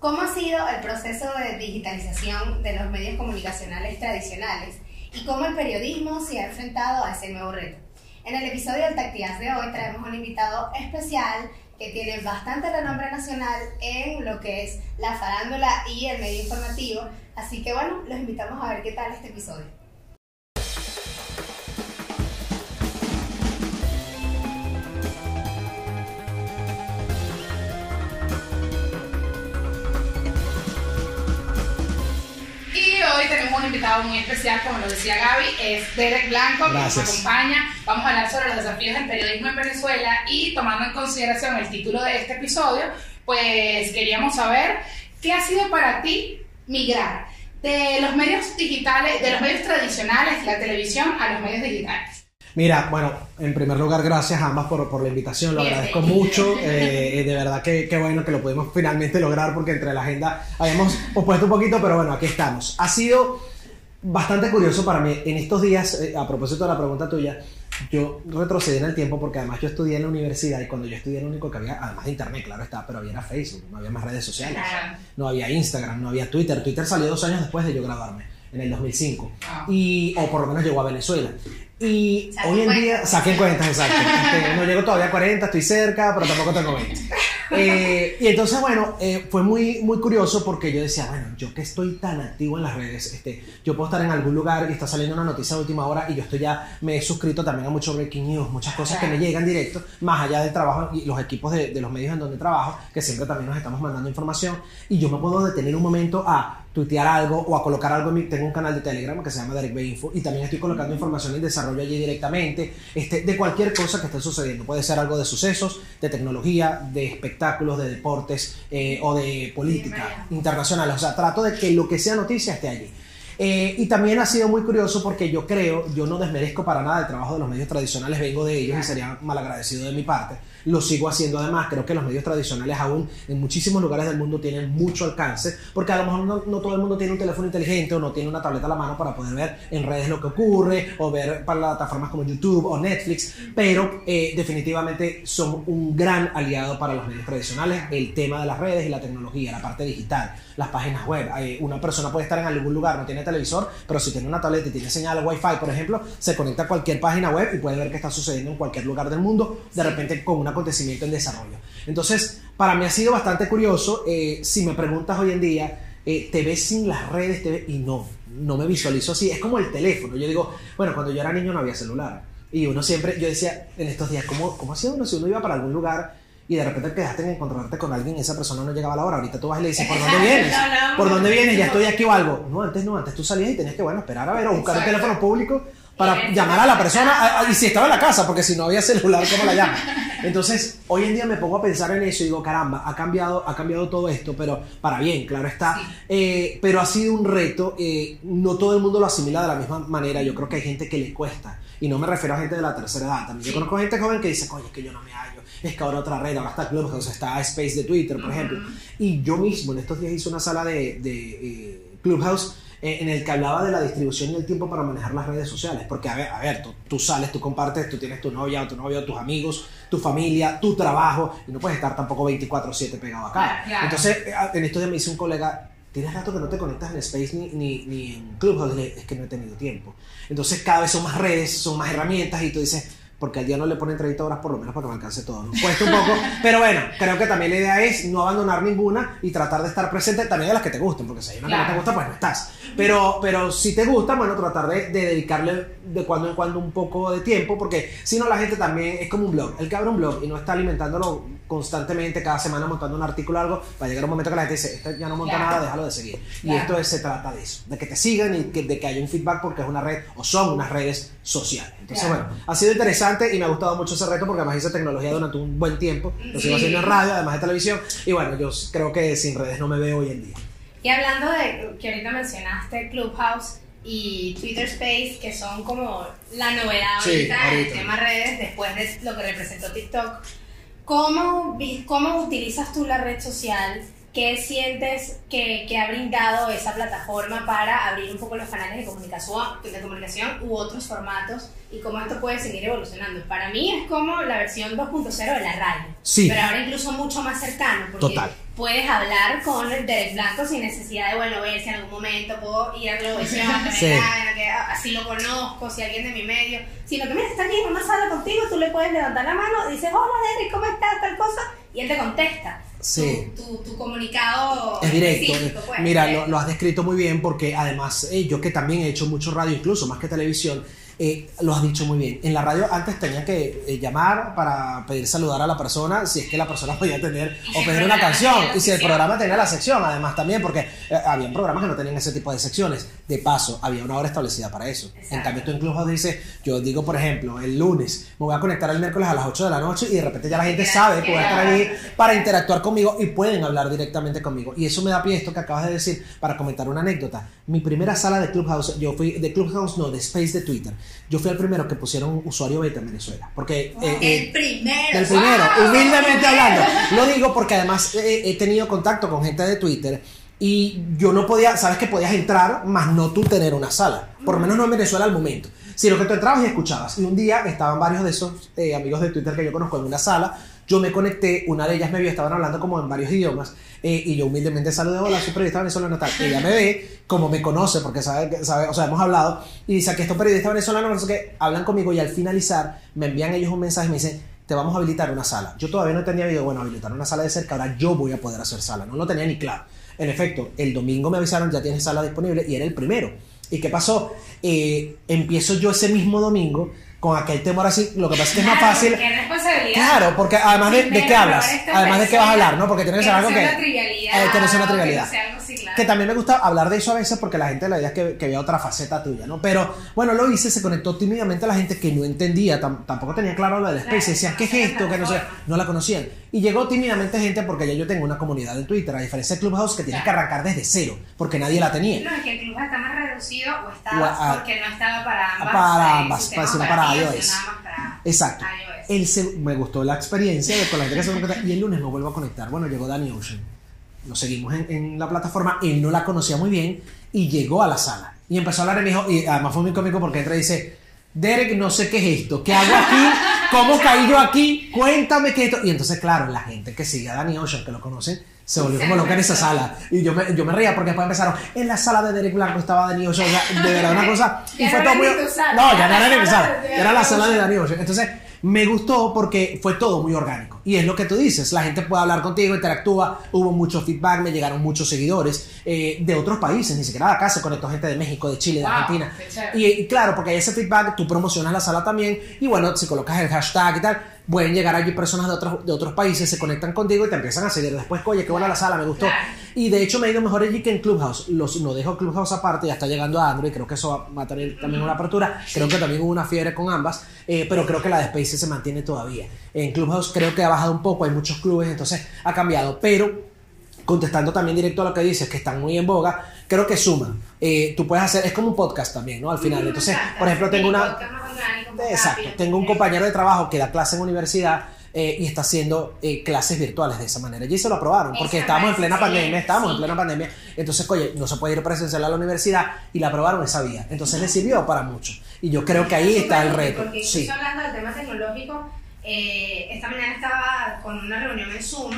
¿Cómo ha sido el proceso de digitalización de los medios comunicacionales tradicionales y cómo el periodismo se ha enfrentado a ese nuevo reto? En el episodio del Tactías de hoy traemos un invitado especial que tiene bastante renombre nacional en lo que es la farándula y el medio informativo. Así que bueno, los invitamos a ver qué tal este episodio. Invitado muy especial, como lo decía Gaby, es Derek Blanco, que nos Gracias. acompaña. Vamos a hablar sobre los desafíos del periodismo en Venezuela y tomando en consideración el título de este episodio, pues queríamos saber qué ha sido para ti migrar de los medios digitales, de los medios tradicionales, la televisión, a los medios digitales. Mira, bueno, en primer lugar, gracias a ambas por, por la invitación, lo agradezco mucho. eh, de verdad que, que bueno que lo pudimos finalmente lograr porque entre la agenda habíamos pospuesto un poquito, pero bueno, aquí estamos. Ha sido bastante curioso para mí en estos días, eh, a propósito de la pregunta tuya, yo retrocedí en el tiempo porque además yo estudié en la universidad y cuando yo estudié lo único que había, además de internet, claro está, pero había era Facebook, no había más redes sociales, no había Instagram, no había Twitter. Twitter salió dos años después de yo graduarme, en el 2005, Ah. y, o por lo menos llegó a Venezuela. Y Saquen hoy en día, saquen cuentas, exacto. Este, no llego todavía a 40, estoy cerca, pero tampoco tengo 20. Eh, y entonces, bueno, eh, fue muy, muy curioso porque yo decía, bueno, yo que estoy tan activo en las redes, este, yo puedo estar en algún lugar y está saliendo una noticia de última hora y yo estoy ya, me he suscrito también a mucho breaking news, muchas cosas que me llegan directo, más allá del trabajo y los equipos de, de los medios en donde trabajo, que siempre también nos estamos mandando información y yo me puedo detener un momento a tuitear algo o a colocar algo en mi, tengo un canal de Telegram que se llama Derek Info y también estoy colocando información y desarrollo allí directamente este, de cualquier cosa que esté sucediendo. Puede ser algo de sucesos de tecnología de espectáculos de deportes eh, o de política internacional. O sea trato de que lo que sea noticia esté allí. Eh, y también ha sido muy curioso porque yo creo, yo no desmerezco para nada el trabajo de los medios tradicionales, vengo de ellos y sería malagradecido de mi parte. Lo sigo haciendo además, creo que los medios tradicionales aún en muchísimos lugares del mundo tienen mucho alcance, porque a lo mejor no, no todo el mundo tiene un teléfono inteligente o no tiene una tableta a la mano para poder ver en redes lo que ocurre o ver para plataformas como YouTube o Netflix, pero eh, definitivamente son un gran aliado para los medios tradicionales, el tema de las redes y la tecnología, la parte digital, las páginas web. Eh, una persona puede estar en algún lugar, no tiene televisor, pero si tiene una tableta y tiene señal Wi-Fi, por ejemplo, se conecta a cualquier página web y puede ver qué está sucediendo en cualquier lugar del mundo, de repente con un acontecimiento en desarrollo. Entonces, para mí ha sido bastante curioso. eh, si me preguntas hoy en día, eh, ¿te ves sin las redes? Te ves- Y no, no me visualizo así. Es como el teléfono. Yo digo, bueno, cuando yo era niño no había celular. Y uno siempre, yo decía en estos días, ¿cómo, cómo hacía uno si uno iba para algún lugar y de repente quedaste en encontrarte con alguien y esa persona no llegaba a la hora? Ahorita tú vas y le dices, ¿por dónde vienes? ¿Por dónde vienes? Ya estoy aquí o algo. No, antes no, antes tú salías y tenías que, bueno, esperar a ver o buscar un Exacto. teléfono público para llamar a la persona y si estaba en la casa, porque si no había celular, ¿cómo la llama? Entonces, hoy en día me pongo a pensar en eso y digo, caramba, ha cambiado, ha cambiado todo esto, pero para bien, claro está. Sí. Eh, pero ha sido un reto, eh, no todo el mundo lo asimila de la misma manera, yo creo que hay gente que le cuesta, y no me refiero a gente de la tercera edad, también yo conozco gente joven que dice, coño, es que yo no me hallo, es que ahora otra red, ahora está Clubhouse, está Space de Twitter, por ejemplo, y yo mismo en estos días hice una sala de, de, eh, Clubhouse en el que hablaba de la distribución y el tiempo para manejar las redes sociales. Porque, a ver, a ver tú, tú sales, tú compartes, tú tienes tu novia o tu novio, tus amigos, tu familia, tu trabajo, y no puedes estar tampoco 24-7 pegado acá. Claro. Entonces, eh, en estos días me dice un colega, tienes rato que no te conectas en Space ni, ni, ni en Clubhouse. Es que no he tenido tiempo. Entonces, cada vez son más redes, son más herramientas, y tú dices, porque al día no le ponen 30 horas por lo menos para que me alcance todo. ¿no? Cuesta un poco, pero bueno, creo que también la idea es no abandonar ninguna y tratar de estar presente también de las que te gusten, porque si hay una que no Claro. te gusta, pues no estás. Pero, pero si te gusta, bueno, tratar de, de dedicarle de cuando en cuando un poco de tiempo, porque si no la gente también es como un blog. El que abre un blog y no está alimentándolo constantemente, cada semana montando un artículo o algo, va a llegar un momento que la gente dice, este ya no monta Claro. nada, déjalo de seguir. Y Claro. esto es- se trata de eso, de que te sigan y que, de que haya un feedback porque es una red o son unas redes sociales. Entonces, Claro. bueno, ha sido interesante y me ha gustado mucho ese reto porque además hice tecnología durante un buen tiempo. Lo sigo Sí. haciendo en radio, además de televisión. Y bueno, yo creo que sin redes no me veo hoy en día. Y hablando de que ahorita mencionaste Clubhouse y Twitter Space, que son como la novedad Sí, ahorita, en el tema redes, después de lo que representó TikTok, ¿cómo, ¿cómo utilizas tú la red social? ¿Qué ¿qué sientes que, que, ha brindado esa plataforma para abrir un poco los canales de comunicación, de comunicación u otros formatos y cómo esto puede seguir evolucionando? Para mí es como la versión 2.0 de la radio, Sí. pero ahora incluso mucho más cercano, porque Total. puedes hablar con Derek Blanco sin necesidad de, bueno, ver si en algún momento puedo ir a Globovisión, Sí. así lo conozco, si alguien de mi medio, sino que mira, está aquí en una sala contigo, tú le puedes levantar la mano, dices, hola Derek, ¿cómo estás? Tal cosa, y él te contesta. Sí. Tu, tu, tu comunicado Es directo. pues. Mira, lo, lo has descrito muy bien porque además eh, yo que también he hecho mucho radio, incluso más que televisión, eh, lo has dicho muy bien. En la radio antes tenía que eh, llamar para pedir saludar a la persona si es que la persona podía tener o pedir una canción y si el programa tenía la sección además también porque eh, había programas que no tenían ese tipo de secciones. De paso, había una hora establecida para eso. En cambio tú en Clubhouse dices, yo digo por ejemplo, el lunes me voy a conectar el miércoles a las 8 de la noche y de repente ya la gente sabe que voy a estar ahí para interactuar conmigo y pueden hablar directamente conmigo. Y eso me da pie esto que acabas de decir para comentar una anécdota. Mi primera sala de Clubhouse, yo fui de Clubhouse, no, de Space de Twitter. Yo fui el primero que pusieron un usuario beta en Venezuela. Porque... eh, eh, el primero. el primero, ¡Wow! humildemente hablando. Lo digo porque además he, he tenido contacto con gente de Twitter y yo no podía, sabes que podías entrar, más no tú tener una sala. Por lo menos no en Venezuela al momento. Sino que tú entrabas y escuchabas. Y un día estaban varios de esos eh, amigos de Twitter que yo conozco en una sala. Yo me conecté, una de ellas me vio, estaban hablando como en varios idiomas. eh, y yo humildemente saludé, hola, soy periodista venezolano tal. Ella me ve, como me conoce, porque sabe, sabe, o sea, hemos hablado. Y dice que estos periodistas venezolanos, no sé qué, hablan conmigo y al finalizar me envían ellos un mensaje y me dicen, te vamos a habilitar una sala. Yo todavía no tenía video, bueno, habilitar una sala de cerca, ahora yo voy a poder hacer sala. No lo tenía ni claro. En efecto, el domingo me avisaron, ya tienes sala disponible y era el primero. ¿Y qué pasó? Eh, empiezo yo ese mismo domingo con aquel temor así, lo que pasa es que es más fácil. Qué responsabilidad. Claro, porque además de, de qué hablas, además de qué vas a hablar, ¿no? Porque tiene que ser algo que... una trivialidad, eh, que no sea una trivialidad. Que también me gusta hablar de eso a veces porque la gente la idea es que, que vea otra faceta tuya, ¿no? Pero bueno, lo hice, se conectó tímidamente la gente que no entendía, tam- tampoco tenía claro lo del Claro, Space, decían, ¿qué es esto? la Que no sé, no la conocían. Y llegó tímidamente gente porque ya yo tengo una comunidad en Twitter, a diferencia de Clubhouse que tienes que arrancar desde cero, porque nadie la tenía. No, es que el club está más reducido o estaba porque no estaba para ambas. para ambas, para operativos, iOS. sino nada más para Exacto. iOS. El se- me gustó la experiencia de con la gente y el lunes me vuelvo a conectar. Bueno, llegó Danny Ocean. Nos seguimos en, en la plataforma, él no la conocía muy bien y llegó a la sala. Y empezó a hablar y me dijo, y además fue muy cómico porque entra y dice, Derek, no sé qué es esto, ¿qué hago aquí? ¿Cómo caí yo aquí? Cuéntame qué es esto. Y entonces, claro, la gente que sigue a Danny Ocean, que lo conocen, se volvió como loca en esa sala. Y yo me, yo me reía porque después empezaron, en la sala de Derek Blanco estaba Danny Ocean, o sea, de verdad una cosa. Y fue todo muy... No, ya no era ni sala era la sala de. Danny Ocean. Entonces, me gustó porque fue todo muy orgánico. Y es lo que tú dices, la gente puede hablar contigo, interactúa, hubo mucho feedback, me llegaron muchos seguidores eh, de otros países, ni siquiera de acá, se conectó gente de México, de Chile, de Wow, Argentina. Y, y claro, porque hay ese feedback, tú promocionas la sala también, y bueno, si colocas el hashtag y tal, pueden llegar allí personas de otros, de otros países, se conectan contigo y te empiezan a seguir. Después, oye, qué buena la sala, me gustó. Y de hecho me ha ido mejor allí que en Clubhouse. Los, no dejo Clubhouse aparte, ya está llegando a Android, creo que eso va a tener también una apertura. Creo que también hubo una fiebre con ambas, eh, pero creo que la de Space se mantiene todavía. En Clubhouse creo que ha bajado un poco, hay muchos clubes, entonces ha cambiado. Pero contestando también directo a lo que dices, que están muy en boga, creo que suman. Eh, tú puedes hacer, es como un podcast también, ¿no? Al final. Entonces, por ejemplo, tengo una... Exacto, tengo un compañero de trabajo que da clase en universidad eh, y está haciendo eh, clases virtuales de esa manera. Y se lo aprobaron, porque estábamos en plena pandemia, estábamos en plena pandemia. Entonces, oye, no se puede ir presencial a la universidad y la aprobaron esa vía. Entonces, le sirvió para mucho. Y yo creo que ahí está el reto. Porque Sí. incluso hablando del tema tecnológico, eh, esta mañana estaba con una reunión en Zoom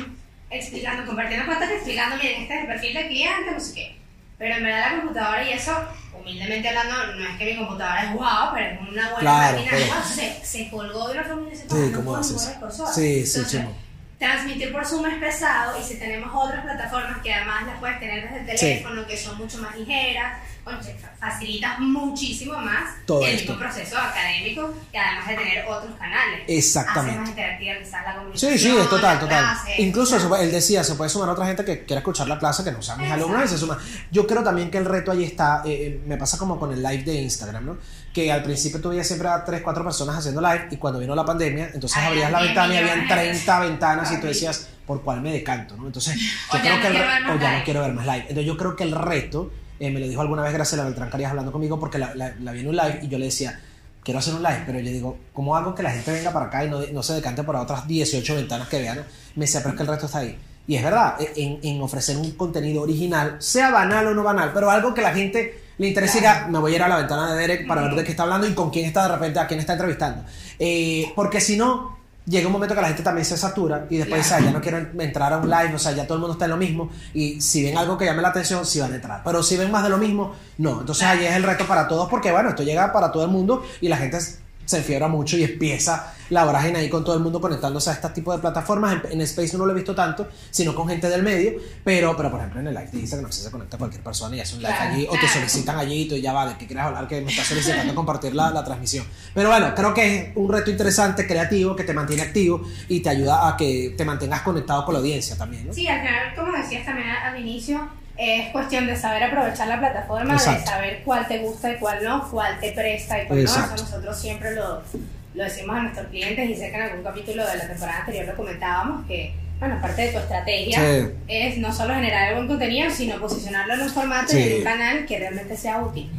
explicando, compartiendo cuentas, explicando, miren, este es el perfil del cliente, no sé qué. Pero en verdad la computadora y eso, humildemente hablando, no es que mi computadora es guau, pero es una buena Claro, máquina. pero- Guau, se, se colgó de una forma y se Sí, ¿cómo haces? Sí, sí, chimo. Transmitir por Zoom es pesado y si tenemos otras plataformas que además las puedes tener desde el Sí. teléfono, que son mucho más ligeras, facilitas muchísimo más Todo el mismo proceso académico y además de tener otros canales. Exactamente. Hace más interactiva quizás la comunicación. Sí, sí, es total, total. clase. Incluso se puede- él decía, se puede sumar a otra gente que quiera escuchar la clase, que no sean mis alumnos y se suma. Yo creo también que el reto ahí está, eh, eh, me pasa como con el live de Instagram, ¿no? Que al principio tú veías siempre a 3, 4 personas haciendo live y cuando vino la pandemia, entonces abrías la 10 ventana y habían millones de 30 ventanas y tú decías, ¿por cuál me decanto? ¿no? Entonces, yo creo no que el o ya no quiero ver más live. Entonces yo creo que el reto, eh, me lo dijo alguna vez Graciela Beltrán Carías hablando conmigo porque la, la, la vi en un live y yo le decía, quiero hacer un live, pero yo digo, ¿cómo hago que la gente venga para acá y no, no se decante por otras 18 ventanas que vean? Me decía, pero es que el resto está ahí. Y es verdad, e, en, en ofrecer un contenido original, sea banal o no banal, pero algo que la gente le interese y diga, me voy a ir a la ventana de Derek para ver de qué está hablando y con quién está de repente, a quién está entrevistando. Eh, porque si no, llega un momento que la gente también se satura y después "Ah, ya no quiero entrar a un live, o sea, ya todo el mundo está en lo mismo y si ven algo que llame la atención, sí van a entrar. Pero si ven más de lo mismo, no. Entonces ahí es el reto para todos porque, bueno, esto llega para todo el mundo y la gente se enfiebra mucho y empieza la vorágine ahí con todo el mundo conectándose a este tipo de plataformas. En, en Space no lo he visto tanto, sino con gente del medio, pero, pero por ejemplo en el live de Instagram se conecta cualquier persona y hace un live allí o te solicitan allí y tú ya va, de qué quieres hablar, que me está solicitando compartir la, la transmisión. Pero bueno, creo que es un reto interesante, creativo, que te mantiene activo y te ayuda a que te mantengas conectado con la audiencia también. ¿no? Sí, al final, como decías también al inicio, es cuestión de saber aprovechar la plataforma, Exacto. de saber cuál te gusta y cuál no, cuál te presta y cuál Exacto. no. Eso nosotros siempre lo, lo decimos a nuestros clientes y sé que en algún capítulo de la temporada anterior lo comentábamos que, bueno, parte de tu estrategia Sí. es no solo generar buen contenido, sino posicionarlo en un formato y Sí. en un canal que realmente sea útil.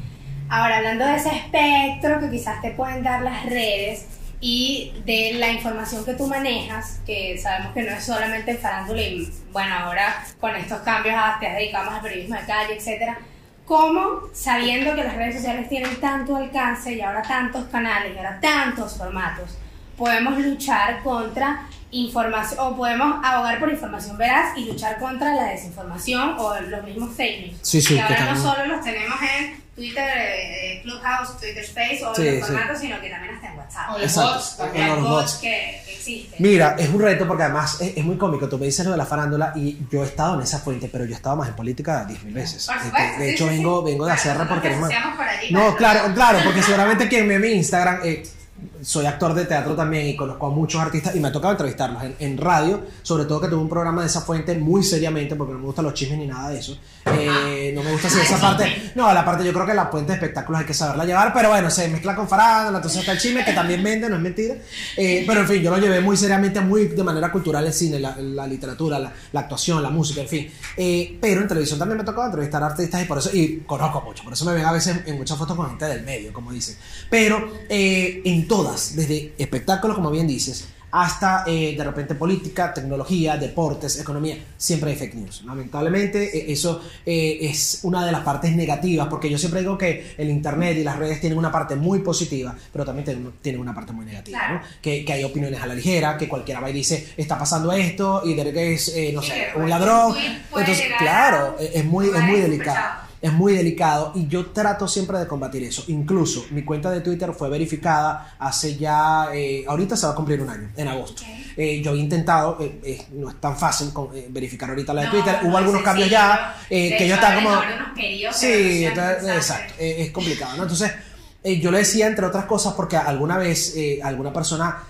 Ahora, hablando de ese espectro que quizás te pueden dar las redes y de la información que tú manejas, que sabemos que no es solamente farándula y bueno, ahora con estos cambios te has dedicado más al periodismo de calle, etcétera. ¿Cómo, sabiendo que las redes sociales tienen tanto alcance y ahora tantos canales y ahora tantos formatos, podemos luchar contra información o podemos abogar por información veraz y luchar contra la desinformación o los mismos fake news? Sí, sí, que ahora que no solo los tenemos en Twitter, eh, eh, Clubhouse, Twitter Space o Sí, en los sí. formatos, sino que también hasta en WhatsApp. O los Exacto. bots también. los bots. bots que existen. Mira, es un reto porque además es, es muy cómico. Tú me dices lo de la farándula y yo he estado en esa fuente, pero yo he estado más en política 10.000 veces. Por Este, supuesto, de sí, hecho, sí, vengo, vengo de hacer Bueno, nosotros reporterismo. paseamos por allí No, claro, claro, porque seguramente quien ve mi Instagram, eh, soy actor de teatro también y conozco a muchos artistas y me ha tocado entrevistarlos en, en radio, sobre todo que tuve un programa de esa fuente muy seriamente, porque no me gustan los chismes ni nada de eso. Eh, no me gusta así esa parte. No, la parte yo creo que la fuente de espectáculos hay que saberla llevar, pero bueno, se mezcla con farándula, entonces está el chisme que también vende, no es mentira. Eh, pero en fin, yo lo llevé muy seriamente, muy de manera cultural el cine, la, la literatura, la, la actuación, la música, en fin. Eh, pero en televisión también me tocó entrevistar a artistas y por eso, y conozco mucho, por eso me ven a veces en muchas fotos con gente del medio, como dicen. Pero eh, en todas, desde espectáculos, como bien dices, hasta eh, de repente política, tecnología, deportes, economía, siempre hay fake news. Lamentablemente eh, eso eh, es una de las partes negativas, porque yo siempre digo que el Internet y las redes tienen una parte muy positiva, pero también tienen, una parte muy negativa, Claro. ¿no? que, que hay opiniones a la ligera, que cualquiera va y dice, está pasando esto, y de que es, eh, no Sí, sé, un ladrón. Entonces, claro, a es muy, es muy delicado. Es muy delicado y yo trato siempre de combatir eso. Incluso mi cuenta de Twitter fue verificada hace ya, eh, ahorita se va a cumplir un año, en agosto. Eh, yo había intentado, eh, no es tan fácil con- verificar ahorita la de No, Twitter, hubo algunos cambios ya que yo estaba como... periodos Sí, entonces, exacto, es complicado, ¿no? Entonces, yo le decía, entre otras cosas, porque alguna vez alguna persona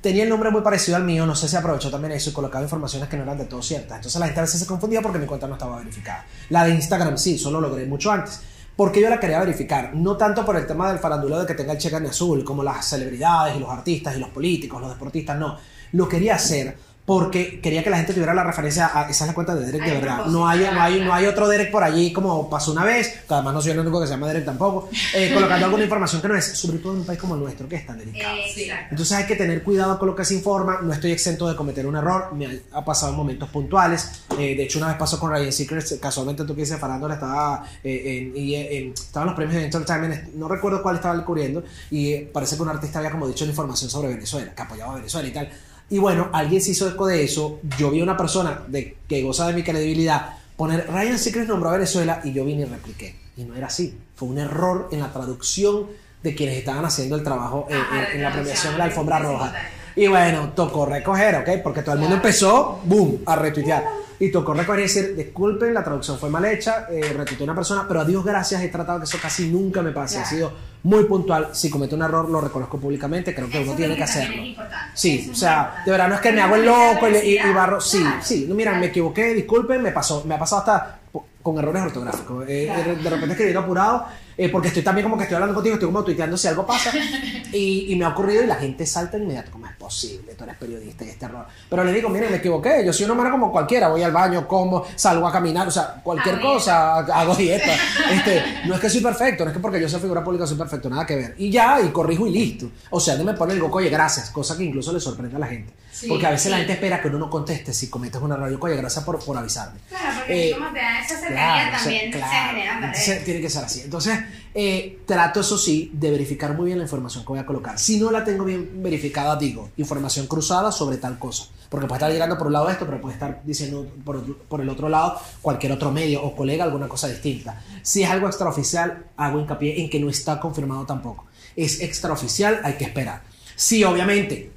tenía el nombre muy parecido al mío, no sé si aprovechó también eso y colocaba informaciones que no eran de todo ciertas. Entonces la gente a veces se confundía porque mi cuenta no estaba verificada. La de Instagram sí, solo logré mucho antes. Porque yo la quería verificar, no tanto por el tema del faranduleo de que tenga el cheque en azul, como las celebridades y los artistas y los políticos, los deportistas, no. Lo quería hacer porque quería que la gente tuviera la referencia a esa es la cuenta de Derek de verdad. No hay, no, hay, no hay otro Derek por allí como pasó una vez, que además no soy el único que se llama Derek tampoco, eh, colocando alguna información que no es, sobre todo en un país como el nuestro, que es tan delicado. Eh, exacto. Entonces hay que tener cuidado con lo que se informa. No estoy exento de cometer un error. Me ha, ha pasado en momentos puntuales. Eh, de hecho, una vez pasó con Ryan Seacrest. Casualmente tú que dices Farándula estaba eh, en, y, en- estaban los premios de Entertainment. No recuerdo cuál estaba cubriendo. Y eh, parece que un artista había como dicho la información sobre Venezuela, que apoyaba a Venezuela y tal. Y bueno, alguien se hizo eco de eso. Yo vi a una persona de, que goza de mi credibilidad poner Ryan Seacrest nombró a Venezuela y yo vine y repliqué. Y no era así. Fue un error en la traducción de quienes estaban haciendo el trabajo en- la premiación de la alfombra roja. Y bueno, tocó recoger, ¿ok? Porque todo el mundo empezó, boom, a retuitear. Y tocó recoger y decir, disculpen, la traducción fue mal hecha, eh, retuiteé una persona, pero a Dios gracias he tratado que eso casi nunca me pase. Claro. He sido muy puntual. Si cometo un error, lo reconozco públicamente, creo que Eso uno tiene que hacerlo. es. Sí, Eso o sea, de verdad no es que me hago el loco y, y- barro. Sí, claro. sí, no, mira, me equivoqué, disculpen, me pasó, me ha pasado hasta con errores ortográficos. Eh, Claro. de repente escribiendo apurado, eh, porque estoy también como que estoy hablando contigo, estoy como tuiteando si algo pasa. y, y me ha ocurrido y la gente salta inmediato, ¿cómo es posible? Tú eres periodista y este error. Pero le digo, miren, me equivoqué, yo soy un humano como cualquiera, voy al baño, como, salgo a caminar, o sea, cualquier cosa, hago dieta. Este, no es que soy perfecto, no es que porque yo soy figura pública soy perfecto, nada que ver. Y ya, y corrijo y listo. O sea, no me pone el goco, oye, gracias, cosa que incluso le sorprende a la gente. Sí, porque a veces la gente espera que uno no conteste si cometes un error. Yo, Oye, gracias por, por avisarme. Claro, porque Eh, como te da esa cercanía Claro, o sea, también se claro. generan Entonces, tiene que ser así. Entonces, eh, trato, eso sí, de verificar muy bien la información que voy a colocar. Si no la tengo bien verificada, digo, información cruzada sobre tal cosa. Porque puede estar llegando por un lado esto, pero puede estar diciendo por, por el otro lado cualquier otro medio o colega alguna cosa distinta. Si es algo extraoficial, hago hincapié en que no está confirmado tampoco. Es extraoficial, hay que esperar. Si obviamente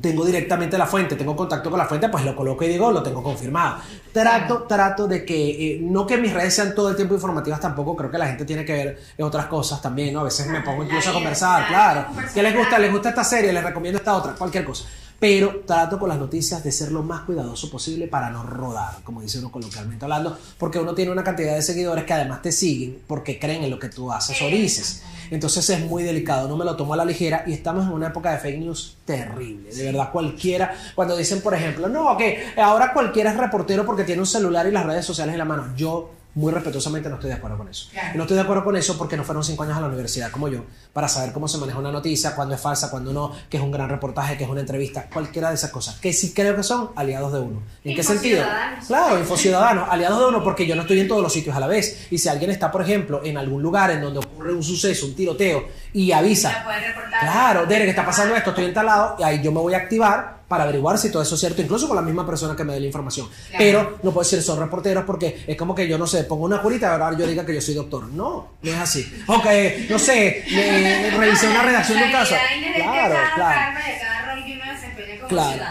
tengo directamente la fuente, tengo contacto con la fuente, pues lo coloco y digo, lo tengo confirmado. Trato, trato de que, eh, no que mis redes sean todo el tiempo informativas tampoco, creo que la gente tiene que ver en otras cosas también, ¿no? A veces me pongo incluso a conversar, claro. ¿Qué les gusta? ¿Les gusta esta serie? ¿Les recomiendo esta otra? Cualquier cosa. Pero trato con las noticias de ser lo más cuidadoso posible para no rodar, como dice uno coloquialmente hablando, porque uno tiene una cantidad de seguidores que además te siguen porque creen en lo que tú haces o dices. Entonces es muy delicado, no me lo tomo a la ligera y estamos en una época de fake news terrible. De verdad, cualquiera, cuando dicen, por ejemplo, no, que ahora cualquiera es reportero porque tiene un celular y las redes sociales en la mano. Yo muy respetuosamente no estoy de acuerdo con eso. Claro. Y no estoy de acuerdo con eso porque no fueron cinco años a la universidad como yo para saber cómo se maneja una noticia, cuándo es falsa, cuándo no, que es un gran reportaje, que es una entrevista, cualquiera de esas cosas. Que sí creo que son aliados de uno. ¿En qué sentido? Claro, infociudadanos, aliados de uno porque yo no estoy en todos los sitios a la vez. Y si alguien está, por ejemplo, en algún lugar en donde ocurre un suceso, un tiroteo, y avisa, claro, Derek, está pasando esto, estoy instalado, y ahí yo me voy a activar para averiguar si todo eso es cierto, incluso con la misma persona que me dé la información. Claro. Pero no puedo decir son reporteros porque es como que yo no sé, pongo una curita y ahora yo diga que yo soy doctor. No, no es así. O que, no sé, me- revisé una redacción de un caso. Claro, claro. Claro.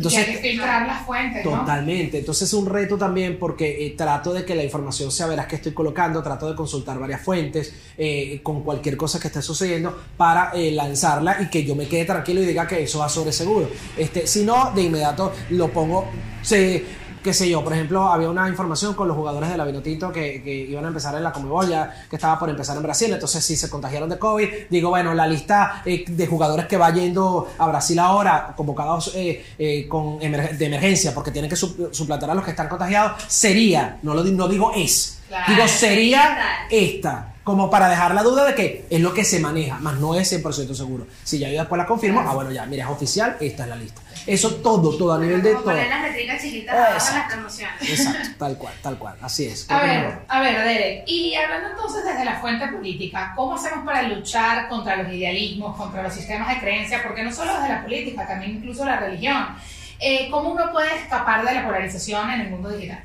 Ciudadano. y hay Entonces, que filtrar las fuentes, ¿no? Totalmente. Entonces es un reto también porque eh, trato de que la información sea veraz que estoy colocando, trato de consultar varias fuentes eh, con cualquier cosa que esté sucediendo para eh, lanzarla y que yo me quede tranquilo y diga que eso va sobre seguro. Este, si no, de inmediato lo pongo, se, qué sé yo, por ejemplo, había una información con los jugadores de la Vinotinto que, que iban a empezar en la Comebol ya, que estaba por empezar en Brasil, entonces si se contagiaron de COVID, digo, bueno, la lista eh, de jugadores que va yendo a Brasil ahora, convocados eh, eh, con emer- de emergencia, porque tienen que sup- suplantar a los que están contagiados, sería, no, lo, no digo es, Claro, digo sería esta, como para dejar la duda de que es lo que se maneja, más no es 100% seguro. Si ya yo después la confirmo, ah, bueno, ya, mira, es oficial, esta es la lista. Eso todo, todo a nivel de Como todo. poner las chiquitas abajo las promociones. Exacto, tal cual, tal cual, así es. A ver, mejor. a ver, Derek, y hablando entonces desde la fuente política, ¿cómo hacemos para luchar contra los idealismos, contra los sistemas de creencia? Porque no solo desde la política, también incluso la religión. Eh, ¿Cómo uno puede escapar de la polarización en el mundo digital?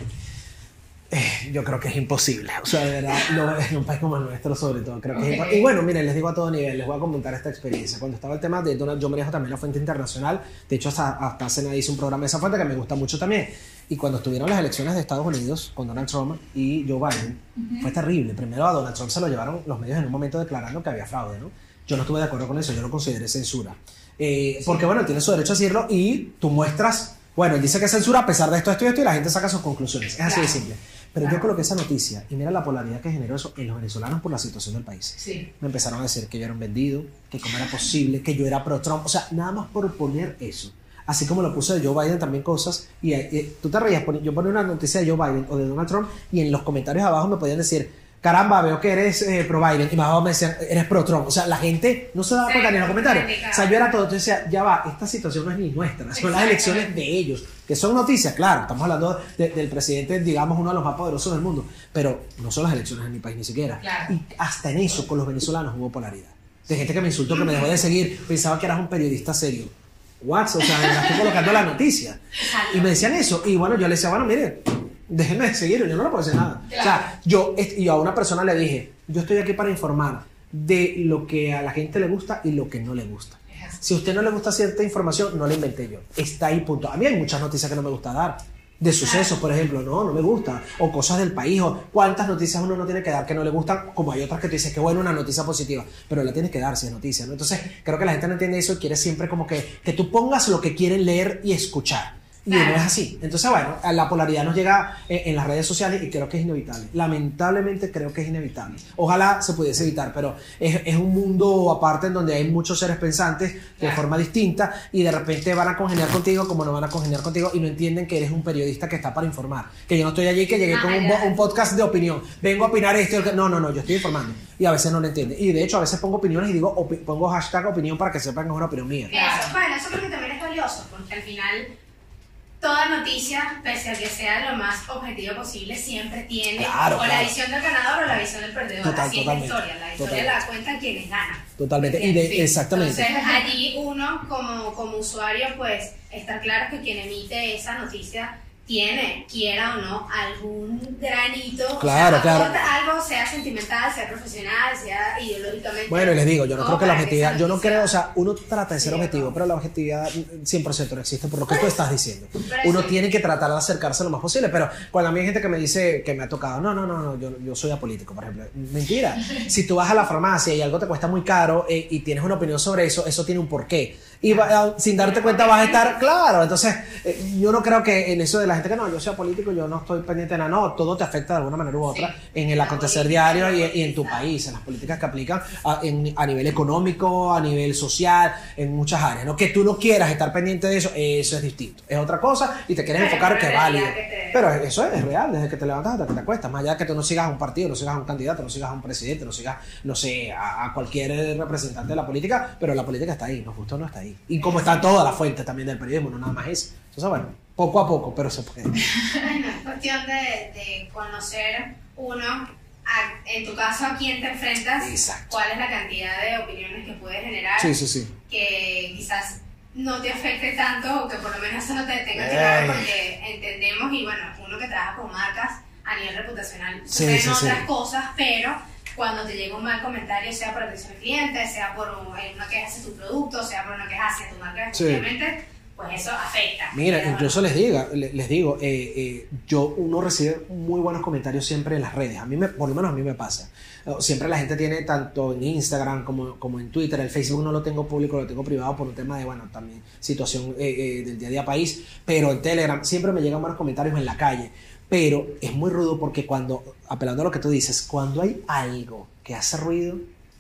Yo creo que es imposible. O sea, de verdad, no, en un país como el nuestro, sobre todo, creo que es. Y bueno, miren, les digo a todo nivel, les voy a comentar esta experiencia. Cuando estaba el tema de Donald, yo manejo también la fuente internacional. De hecho, hasta, hasta hace nada hice un programa de esa fuente que me gusta mucho también. Y cuando estuvieron las elecciones de Estados Unidos con Donald Trump y Joe Biden, fue terrible. Primero a Donald Trump se lo llevaron los medios en un momento declarando que había fraude, ¿no? Yo no estuve de acuerdo con eso, yo lo consideré censura. Eh, Porque, bueno, tiene su derecho a decirlo y tú muestras, bueno, él dice que es censura a pesar de esto, esto y esto, y la gente saca sus conclusiones. Es así de simple. Pero Claro. yo coloqué esa noticia y mira la polaridad que generó eso en los venezolanos por la situación del país. Sí. Me empezaron a decir que yo era un vendido, que cómo era posible, que yo era pro-Trump. O sea, nada más por poner eso. Así como lo puse de Joe Biden también cosas. Y, eh, tú te reías, yo ponía una noticia de Joe Biden o de Donald Trump y en los comentarios abajo me podían decir, caramba, veo que eres eh, pro-Biden. Y más abajo me decían, eres pro-Trump. O sea, la gente no se daba Sí, cuenta ni en los comentarios. O sea, yo era todo. Entonces decía, ya va, esta situación no es ni nuestra, son las elecciones de ellos. Que son noticias, claro. Estamos hablando de- del presidente, digamos, uno de los más poderosos del mundo. Pero no son las elecciones en mi país ni siquiera. Claro. Y hasta en eso, con los venezolanos hubo polaridad. De gente que me insultó, que me dejó de seguir, pensaba que eras un periodista serio. What? O sea, me la estoy colocando la noticia. Y me decían eso. Y bueno, yo le decía, bueno, mire, déjenme de seguir, yo no le puedo decir nada. O sea, Claro. yo, y a una persona le dije, yo estoy aquí para informar de lo que a la gente le gusta y lo que no le gusta. Si a usted no le gusta cierta información, no la inventé yo. Está ahí, punto. A mí hay muchas noticias que no me gusta dar. De sucesos, por ejemplo, no, no me gusta. O cosas del país, o cuántas noticias uno no tiene que dar que no le gustan, como hay otras que tú dices que bueno, una noticia positiva, pero la tienes que dar si es noticia, ¿no? Entonces, creo que la gente no entiende eso y quiere siempre como que, que tú pongas lo que quieren leer y escuchar. Y no es así. Entonces, bueno, la polaridad nos llega en, en, las redes sociales y creo que es inevitable. Lamentablemente creo que es inevitable. Ojalá se pudiese evitar, pero es, es un mundo aparte en donde hay muchos seres pensantes de forma distinta y de repente van a congeniar contigo como no van a congeniar contigo y no entienden que eres un periodista que está para informar. Que yo no estoy allí, que llegué con un, un, podcast de opinión. Vengo a opinar esto. No, no, no, yo estoy informando. Y a veces no lo entienden. Y de hecho, a veces pongo opiniones y digo, pongo hashtag opinión para que sepan que es una opinión mía. Eso, bueno, eso creo que también es valioso, porque al final toda noticia, pese a que sea lo más objetivo posible, siempre tiene Claro, o la visión del ganador o la visión del perdedor. Total, Así es la totalmente. historia. La historia Total. la cuentan quienes ganan. Totalmente. Y de- exactamente. Entonces allí uno como, como usuario pues estar claro que quien emite esa noticia tiene, quiera o no, algún granito, Claro, o sea, claro. algo, sea sentimental, sea profesional, sea ideológicamente. Bueno, y les digo, yo no creo que la objetividad, esa yo no creo, o sea, uno trata de ser Sí, objetivo, no. pero la objetividad 100% no existe por lo que tú estás diciendo. Pero Uno sí. tiene que tratar de acercarse lo más posible, pero cuando a mí hay gente que me dice que me ha tocado, no, no, no, no yo, yo soy apolítico, por ejemplo. Mentira. Si tú vas a la farmacia y algo te cuesta muy caro eh, y tienes una opinión sobre eso, eso tiene un porqué. Y va- sin darte cuenta vas a estar, claro, entonces eh, yo no creo que en eso de la gente que no, yo soy político, yo no estoy pendiente de nada, no, todo te afecta de alguna manera u otra Sí. en el acontecer diario y, en tu país, en las políticas que aplican a, en- a nivel económico, a nivel social, en muchas áreas. ¿no? Que tú no quieras estar pendiente de eso, eso es distinto. Es otra cosa y te quieres enfocar que es realidad válido. que te- Pero eso es, es real, desde que te levantas hasta que te acuestas. Más allá de que tú no sigas a un partido, no sigas a un candidato, no sigas a un presidente, no sigas, no sé, a, a cualquier representante de la política, pero la política está ahí, nos gusta o no está ahí. Y como está toda la fuente también del periodismo, no nada más eso. Entonces, bueno, poco a poco, pero se puede. Es cuestión de, de conocer uno, a- en tu caso, a quién te enfrentas, Exacto. cuál es la cantidad de opiniones que puedes generar, Sí, sí, sí. que quizás no te afecte tanto o que por lo menos eso no te tenga que dar Ey. porque entendemos y bueno, uno que trabaja con marcas a nivel reputacional suceden otras cosas, pero cuando te llega un mal comentario, sea por atención al cliente, sea por un- una queja hacia tu producto, sea por una queja hacia tu marca, Sí. pues eso afecta. Mira, incluso les diga, le- les digo, eh, eh, yo uno recibe muy buenos comentarios siempre en las redes. A mí me, por lo menos a mí me pasa. Eh, Siempre la gente tiene tanto en Instagram como, como en Twitter. El Facebook no lo tengo público, lo tengo privado por un tema de, bueno, también situación eh, eh, del día a día país. Pero en Telegram siempre me llegan buenos comentarios en la calle. Pero es muy rudo porque cuando, apelando a lo que tú dices, cuando hay algo que hace ruido,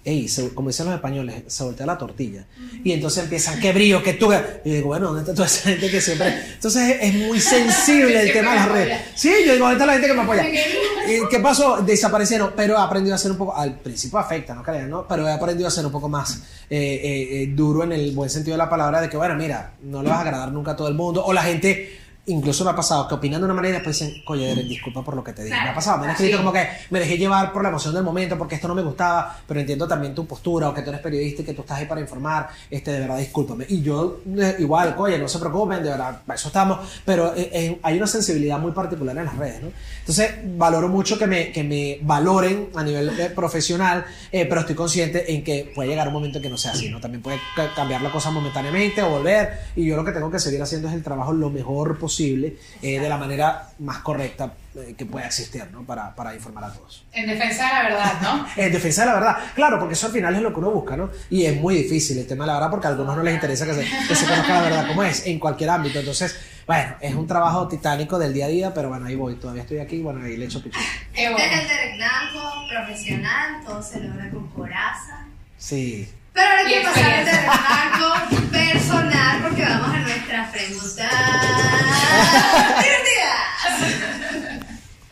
ey, se- como dicen los españoles, se voltea la tortilla. Y entonces empiezan, qué brío, qué tú. Y digo, bueno, ¿dónde está toda esa gente que siempre. Entonces es, muy sensible el tema de las redes. Sí, yo digo, ¿dónde está la gente que me apoya? ¿Y ¿Qué pasó? Desaparecieron, pero he aprendido a ser un poco. Al principio afecta, no crean, ¿no? Pero he aprendido a ser un poco más eh, eh, eh, duro en el buen sentido de la palabra, de que, bueno, mira, no le vas a agradar nunca a todo el mundo. O la gente. Incluso me ha pasado que opinan de una manera y después dicen, oye, Derek, disculpa por lo que te dije. Me ha pasado, me han escrito Sí. como que me dejé llevar por la emoción del momento porque esto no me gustaba, pero entiendo también tu postura o que tú eres periodista y que tú estás ahí para informar, este, de verdad, discúlpame. Y yo, eh, igual, oye, no se preocupen, de verdad, para eso estamos, pero eh, eh, hay una sensibilidad muy particular en las redes, ¿no? Entonces, valoro mucho que me, que me valoren a nivel eh, profesional, eh, pero estoy consciente en que puede llegar un momento en que no sea así, ¿no? También puede ca- cambiar la cosa momentáneamente o volver, y yo lo que tengo que seguir haciendo es el trabajo lo mejor posible, eh, de la manera más correcta eh, que pueda existir, ¿no? Para, para informar a todos. En defensa de la verdad, ¿no? En defensa de la verdad, claro, porque eso al final es lo que uno busca, ¿no? Y es muy difícil el tema de la verdad porque a algunos no les interesa que se, que se conozca la verdad como es, en cualquier ámbito. Entonces, bueno, es un trabajo titánico del día a día, pero bueno, ahí voy, todavía estoy aquí, bueno, ahí le echo pichón. Qué Este es el Derek Blanco, profesional, todo se logra con coraza. Sí. Pero ahora quiero pasar. Derek Blanco personal porque vamos a nuestras preguntas divertidas.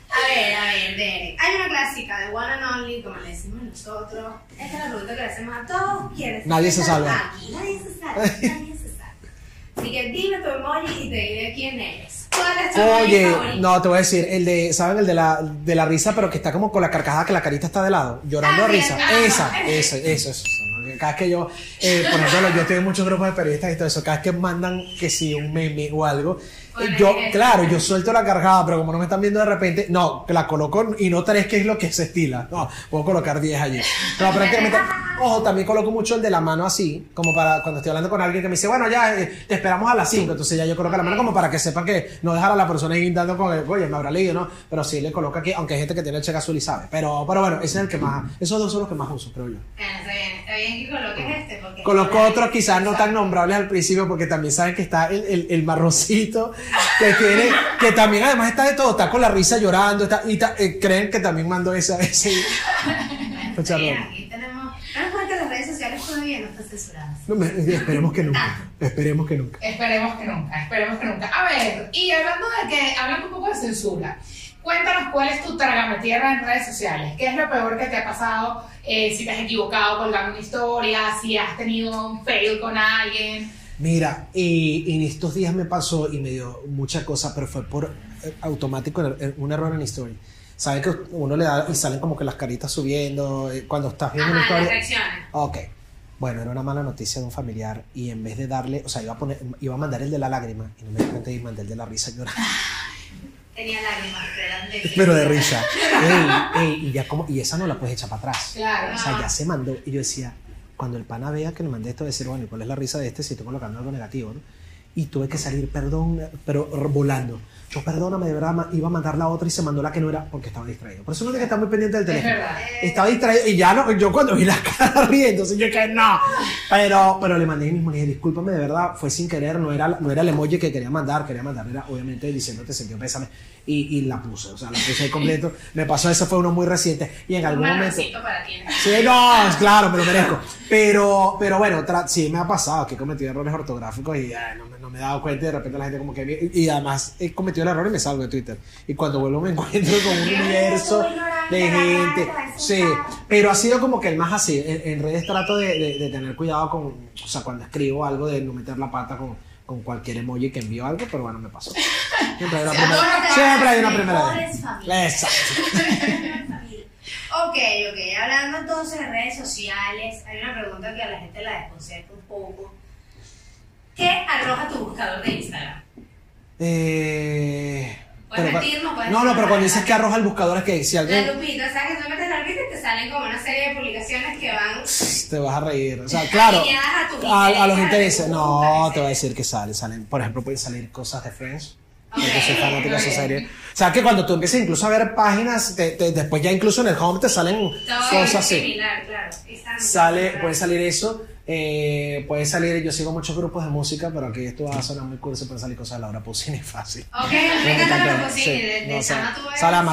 A ver, a ver, Derek. Hay una clásica de One and Only, como le decimos nosotros. Esta es la pregunta que le hacemos a todos quienes Nadie se salva. Aquí. Nadie se salva, nadie se salva. Así que dime tu emoji y te diré quién eres. ¿Cuál es tu Oye, no, te voy a decir, el de, ¿saben? El de la, de la risa, pero que está como con la carcajada que la carita está de lado, llorando Ah, de risa. Esa, eso, eso, eso. Cada vez que yo, eh, por ejemplo, yo estoy en muchos grupos de periodistas y todo eso, cada vez que mandan que si un meme o algo, yo, claro, yo suelto la cargada, pero como no me están viendo de repente, no, la coloco y no tres, que es lo que se estila. No, puedo colocar 10 allí. No, prácticamente, ojo, también coloco mucho el de la mano así, como para cuando estoy hablando con alguien que me dice, bueno, ya eh, te esperamos a las 5, entonces ya yo coloco la mano como para que sepan que no dejar a la persona ahí dando con el, oye, me habrá leído, ¿no? Pero sí le coloco aquí, aunque hay gente que tiene el cheque azul y sabe. Pero, pero bueno, ese es el que más, esos dos son los que más uso, creo yo. Bueno, está bien, está bien que coloques este. Porque Coloco otros quizás no tan nombrables al principio porque también saben que está el, el, el marroncito que tiene, que también además está de todo, está con la risa llorando, está, y eh, creen que también mandó esa Bien, broma. aquí tenemos. Menos mal que las redes sociales todavía no están censuradas. No, me- esperemos que nunca. Esperemos que nunca. Esperemos que nunca, esperemos que nunca. A ver, y hablando de que, hablando un poco de censura, cuéntanos cuál es tu tierra en redes sociales. ¿Qué es lo peor que te ha pasado? Eh, si te has equivocado colgando una historia, si has tenido un fail con alguien. Mira, y, en estos días me pasó y me dio mucha cosa, pero fue por eh, automático un error en historia. Sabes que uno le da y salen como que las caritas subiendo eh, cuando estás viendo una Ajá, las historia. Ok. Bueno, era una mala noticia de un familiar y en vez de darle, o sea, iba a, poner, iba a mandar el de la lágrima y no me di cuenta y mandé el de la risa llorando. Tenía lágrimas. Pero de risa. Ey, ey, y, ya como, y esa no la puedes echar para atrás. Claro. O sea, ya se mandó. Y yo decía, cuando el pana vea que le mandé esto, decir, bueno, ¿y cuál es la risa de este si estoy colocando algo negativo? ¿no? Y tuve que salir, perdón, pero volando. Yo, perdóname, de verdad, iba a mandar la otra y se mandó la que no era porque estaba distraído. Por eso uno tiene que estar muy pendiente del Es teléfono. verdad. Estaba distraído y ya no, yo cuando vi la cara riendo, entonces yo que no. Pero, pero le mandé mismo, le dije, discúlpame, de verdad, fue sin querer, no era, no era el emoji que quería mandar, quería mandar, era obviamente diciéndote sentió pésame. Y, y la puse, o sea, la puse ahí completo. Me pasó, eso fue uno muy reciente. Y en algún momento. para ti. Sí, no, claro, me lo merezco. Pero, pero bueno, sí me ha pasado que he cometido errores ortográficos y ay, no, me- no me he dado cuenta y de repente la gente como que... Y además he cometido el error y me salgo de Twitter. Y cuando vuelvo me encuentro con un universo de gente. Sí, pero ha sido como que el más así. En, en redes trato de, de- de tener cuidado con... O sea, cuando escribo algo, de no meter la pata con, con cualquier emoji que envío algo, pero bueno, me pasó. Siempre hay una primera, siempre hay una primera vez. Exacto. Ok, ok. Hablando entonces de redes sociales, hay una pregunta que a la gente la desconcerta un poco. ¿Qué arroja tu buscador de Instagram? Eh, Puedes pero- no puedes no, pero cuando dices que arroja el buscador es que si La alguien lupita, ¿sabes que tú metes la lupita y te salen como una serie de publicaciones que van te vas a reír, o sea, claro, a tus a, a los intereses, no, te voy a decir que salen, salen, por ejemplo, pueden salir cosas de Friends. Ok, Porque soy fanático de esa serie. O sea, que cuando tú empiezas incluso a ver páginas, te- te- después ya incluso en el home te salen Todo cosas así. similar, claro. Sale, puede salir eso, eh, puede salir, yo sigo muchos grupos de música, pero aquí esto va a sonar muy se pueden salir cosas de Laura Pausini fácil. Ok, me encanta la Sí, cocina. De, de no, Sama tú o sea, la sí.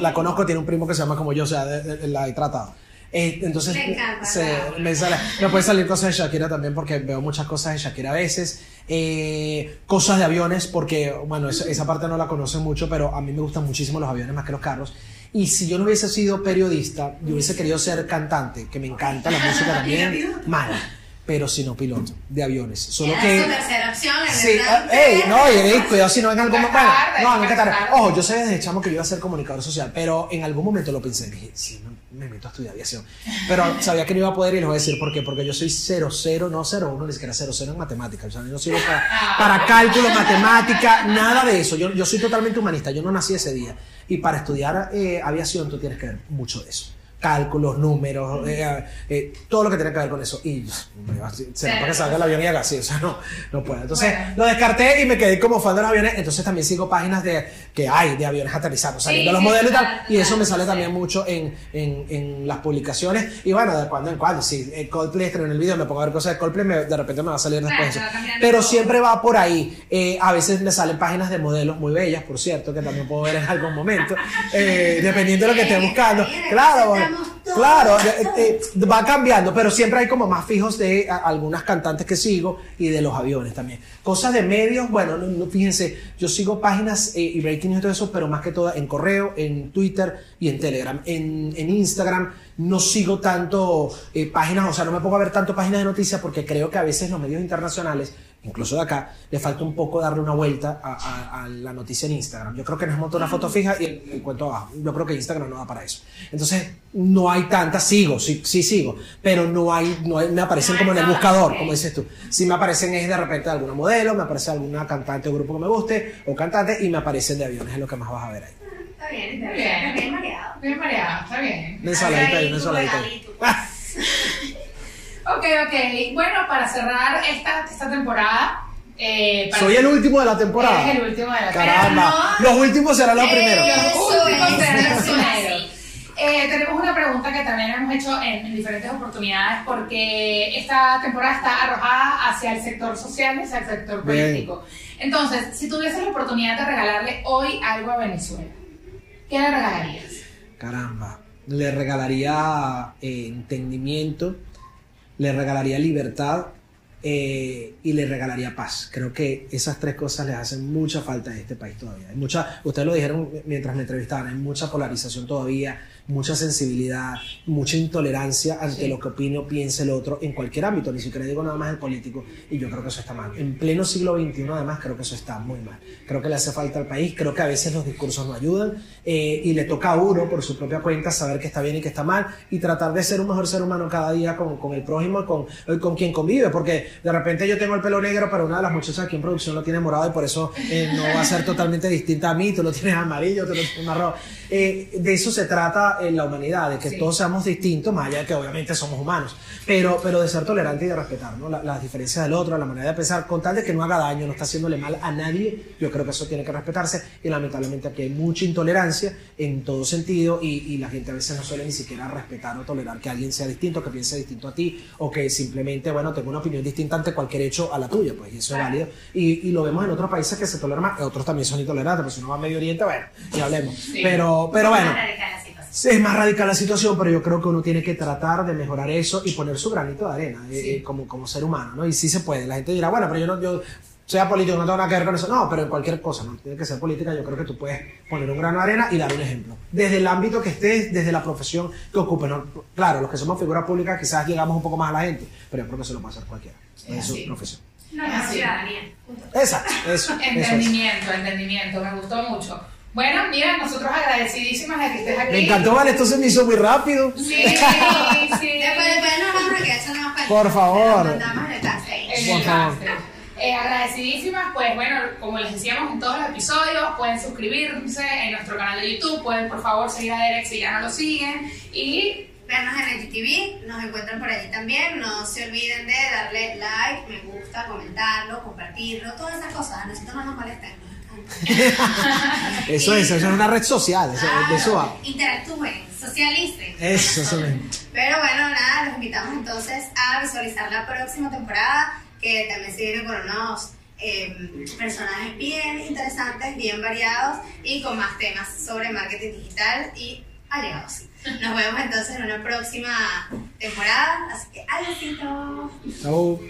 la conozco, tiene un primo que se llama como yo, o sea, de- de- la he tratado. Eh, entonces, Me encanta, se- claro. me, sale, me pueden salir cosas de Shakira también porque veo muchas cosas de Shakira a veces. Eh, cosas de aviones porque, bueno, esa, esa parte no la conocen mucho, pero a mí me gustan muchísimo los aviones más que los carros. Y si yo no hubiese sido periodista, yo hubiese querido ser cantante, que me encanta la música también, mal. Pero si no piloto de aviones. Solo Era que... su tercera opción, en Sí, ah, ey, no, y cuidado si no en algún momento. No, Qatar. Qatar. Ojo, yo sabía desde chamo que yo iba a ser comunicador social, pero en algún momento lo pensé. Dije, sí, me, me meto a estudiar aviación. Pero sabía que no iba a poder y les voy a decir por qué. Porque yo soy 00, no 01, ni siquiera 00 en matemáticas. O sea, yo no sirvo para, para cálculo, matemática, nada de eso. Yo, yo soy totalmente humanista. Yo no nací ese día. Y para estudiar eh, aviación tú tienes que ver mucho de eso. Cálculos, números, eh, eh, todo lo que tiene que ver con eso. Y se para que salga el avión y haga así, o sea, no, no puedo. Entonces Bueno. lo descarté y me quedé como fan de los aviones. Entonces también sigo páginas de que hay de aviones aterrizando, saliendo Sí, los sí, modelos y tal. claro, Y eso me sale también mucho en, en, en las publicaciones. Y bueno, de cuando en cuando, si eh, Coldplay estrena el video, me pongo a ver cosas de Coldplay, me- de repente me va a salir después eso. Pero todo. siempre va por ahí. Eh, a veces me salen páginas de modelos muy bellas, por cierto, que también puedo ver en algún momento, eh, dependiendo de lo que esté buscando. Claro, todo claro, eso. eh, eh, va cambiando, pero siempre hay como más fijos de algunas cantantes que sigo y de los aviones también. Cosas de medios, bueno, no, fíjense, yo sigo páginas eh, y breaking news y todo eso, pero más que todo en correo, en Twitter y en Telegram. En, en Instagram no sigo tanto eh, páginas, o sea, no me pongo a ver tanto páginas de noticias porque creo que a veces los medios internacionales incluso de acá, le falta un poco darle una vuelta a, a- a la noticia en Instagram. Yo creo que nos monta una foto fija y el, el cuento abajo. Yo creo que Instagram no da para eso. Entonces, no hay tantas, sigo, sí, sí sigo, pero no hay, no hay- me aparecen como en el buscador, como dices tú. Si me aparecen es de repente alguna modelo, me aparece alguna cantante o grupo que me guste, o cantante, y me aparecen de aviones, es lo que más vas a ver ahí. Está bien, está Bien. bien. Está bien mareado. Bien mareado, está bien. Una ensaladita Ahí una ensaladita. Ok, ok. Bueno, para cerrar esta, esta temporada. Eh, para- Soy el último de la temporada. Eres el último de la Caramba, Pero no. los últimos serán los Eh, primeros. Los Eso últimos es, serán los primeros. Eh, tenemos una pregunta que también hemos hecho en, diferentes oportunidades porque esta temporada está arrojada hacia el sector social y hacia el sector político. Entonces, si tuvieses la oportunidad de regalarle hoy algo a Venezuela, ¿qué le regalarías? Caramba, le regalaría eh, entendimiento, le regalaría libertad eh, y le regalaría paz. Creo que esas tres cosas les hacen mucha falta a este país todavía. Hay mucha, ustedes lo dijeron mientras me entrevistaban, hay mucha polarización todavía, mucha sensibilidad, mucha intolerancia ante lo que opine o piense el otro en cualquier ámbito, ni siquiera digo nada más en político, y yo creo que eso está mal. En pleno siglo XXI, además, creo que eso está muy mal. Creo que le hace falta al país, creo que a veces los discursos no ayudan, eh, y le toca a uno, por su propia cuenta, saber qué está bien y qué está mal, y tratar de ser un mejor ser humano cada día con, con el prójimo con, con quien convive, porque de repente yo tengo el pelo negro, pero una de las muchachas aquí en producción lo tiene morado, y por eso eh, no va a ser totalmente distinta a mí, tú lo tienes amarillo, tú lo tienes marrón. Eh, de eso se trata en la humanidad, de que todos seamos distintos, más allá de que obviamente somos humanos, pero, pero de ser tolerante y de respetar ¿no? las diferencias del otro, la manera de pensar, con tal de que no haga daño, no está haciéndole mal a nadie, yo creo que eso tiene que respetarse y lamentablemente aquí hay mucha intolerancia en todo sentido y, y la gente a veces no suele ni siquiera respetar o tolerar que alguien sea distinto, que piense distinto a ti o que simplemente, bueno, tenga una opinión distinta ante cualquier hecho a la tuya, pues y eso es válido. Y, y, lo vemos en otros países que se toleran más, otros también son intolerantes, pues si uno va a Medio Oriente, bueno, ya hablemos. Pero pero, bueno. Es más radical la situación, pero yo creo que uno tiene que tratar de mejorar eso y poner su granito de arena eh, como, como ser humano, ¿no? Y sí se puede. La gente dirá, bueno, pero yo no, yo sea político, no tengo nada que ver con eso. No, pero en cualquier cosa, no tiene que ser política, yo creo que tú puedes poner un grano de arena y dar un ejemplo. Desde el ámbito que estés, desde la profesión que ocupes. Claro, los que somos figuras públicas quizás llegamos un poco más a la gente, pero yo creo que eso lo puede hacer cualquiera. Es su profesión. No, no, ciudadanía. Exacto, eso. Entendimiento, entendimiento, me gustó mucho. Bueno, mira, nosotros agradecidísimas de que estés aquí. Me encantó, vale, esto se me hizo muy rápido. Sí, sí. Después, después nos vamos a quedar más Por favor. Por favor. Eh, agradecidísimas, pues bueno, como les decíamos en todos los episodios, pueden suscribirse en nuestro canal de YouTube, pueden por favor seguir a Derek si ya no lo siguen y vernos en el TV, nos encuentran por allí también, no se olviden de darle like, me gusta, comentarlo, compartirlo, todas esas cosas, a nosotros no nos molesten eso es, eso es una red social, eso, de eso va. Interactúen, socialicen. Eso, eso Pero bueno, nada, los invitamos entonces a visualizar la próxima temporada, que también se viene con unos em, personajes bien interesantes, bien variados y con más temas sobre marketing digital y aliados. Nos vemos entonces en una próxima temporada, así que adiós. Chao.